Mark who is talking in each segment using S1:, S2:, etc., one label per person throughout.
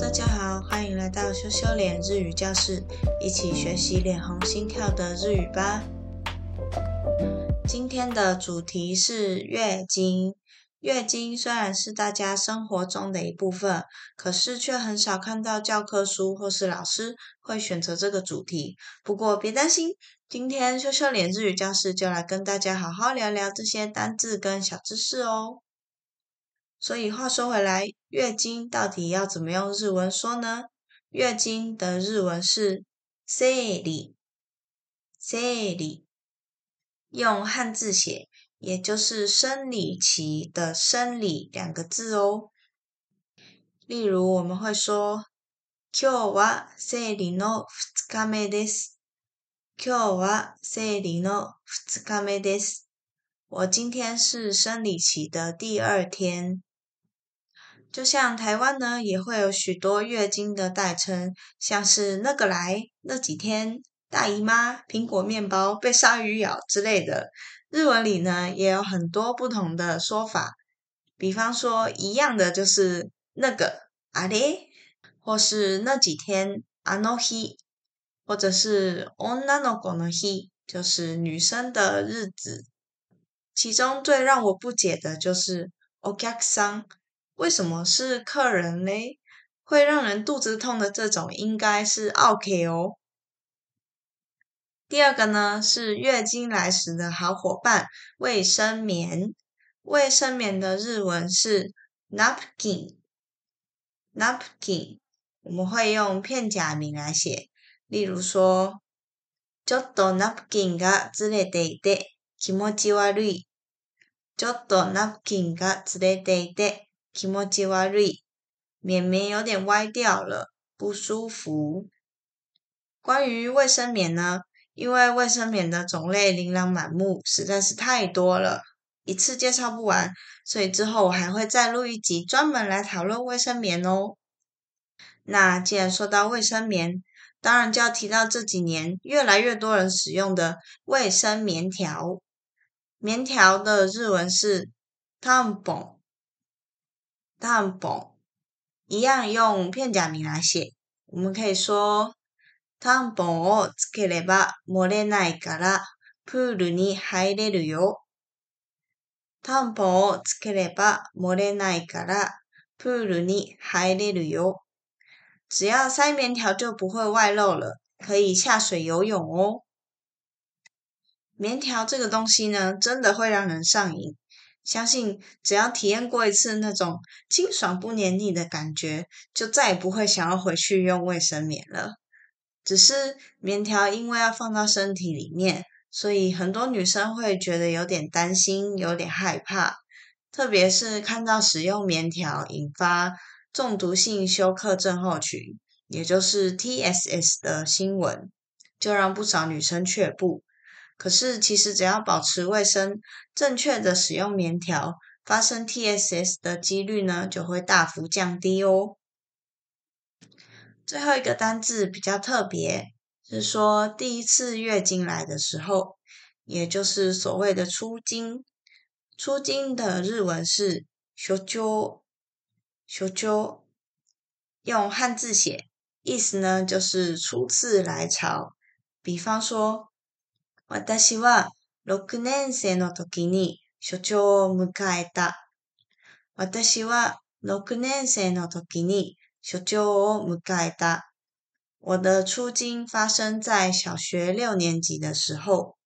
S1: 大家好，欢迎来到羞羞脸日语教室，一起学习脸红心跳的日语吧。今天的主题是月经。月经虽然是大家生活中的一部分，可是却很少看到教科书或是老师会选择这个主题。不过别担心，今天羞羞脸日语教室就来跟大家好好聊聊这些单字跟小知识哦。所以话说回来，月经到底要怎么用日文说呢？月经的日文是生理，生理，用汉字写。也就是生理期的生理两个字哦。例如，我们会说今日は生理の二日目です。今日は生理の二日目です。我今天是生理期的第二天。 就像台湾呢，也会有许多月经的代称，像是那个来、那几天、大姨妈、苹果面包、被鲨鱼咬之类的。日文里呢也有很多不同的说法，比方说一样的就是那个あれ，或是那几天あの日，或者是女の子の日，就是女生的日子。其中最让我不解的就是お客さん， 为什么是客人嘞？会让人肚子痛的这种应该是 OK 哦。第二个呢是月经来时的好伙伴——卫生棉。卫生棉的日文是 napkin，napkin。我们会用片假名来写，例如说，ちょっと napkin がずれていて気持ち悪い。ちょっと napkin がずれていて 気持ち悪い。棉棉有点歪掉了，不舒服。关于卫生棉呢？因为卫生棉的种类琳琅满目，实在是太多了，一次介绍不完，所以之后我还会再录一集专门来讨论卫生棉哦。那既然说到卫生棉，当然就要提到这几年越来越多人使用的卫生棉条。棉条的日文是担保一样用片假名来写，我们可以说。タンポンをつければ漏れないからプールに入れるよ。タンポンをつければ漏れないからプールに入れるよ。只要塞棉条就不会外漏了，可以下水游泳哦。棉条这个东西呢，真的会让人上瘾。相信只要体验过一次那种清爽不黏腻的感觉，就再也不会想要回去用卫生棉了。只是棉条因为要放到身体里面，所以很多女生会觉得有点担心，有点害怕。特别是看到使用棉条引发中毒性休克症候群，也就是 TSS 的新闻，就让不少女生却步。可是其实只要保持卫生，正确的使用棉条，发生 TSS 的几率呢就会大幅降低哦。最后一个单字比较特别，是说第一次月经来的时候，也就是所谓的出经。出经的日文是“修啾修啾”，用汉字写，意思呢就是初次来潮。比方说，私は六年生の時に初潮を迎えた。私は六年生の時に小舅哦，木盖达，我的出经发生在小学六年级的时候。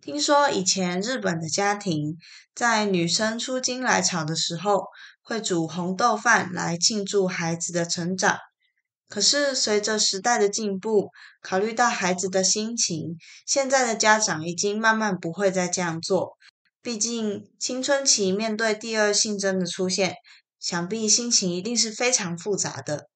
S1: 听说以前日本的家庭在女生出经来潮的时候，会煮红豆饭来庆祝孩子的成长。 可是随着时代的进步，考虑到孩子的心情，现在的家长已经慢慢不会再这样做。毕竟青春期面对第二性征的出现。想必心情一定是非常复杂的。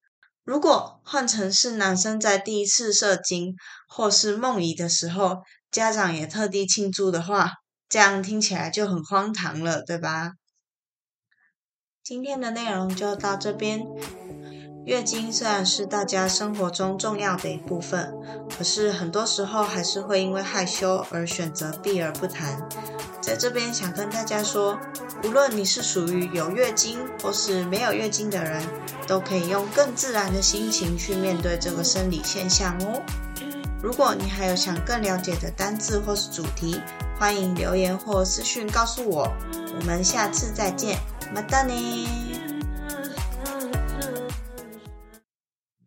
S1: 如果换成是男生在第一次射精或是梦遗的时候，家长也特地庆祝的话，这样听起来就很荒唐了，对吧？今天的内容就到这边。月经虽然是大家生活中重要的一部分，可是很多时候还是会因为害羞而选择避而不谈。在这边想跟大家说，无论你是属于有月经或是没有月经的人，都可以用更自然的心情去面对这个生理现象哦。如果你还有想更了解的单字或是主题，欢迎留言或私讯告诉我。我们下次再见，马达呢。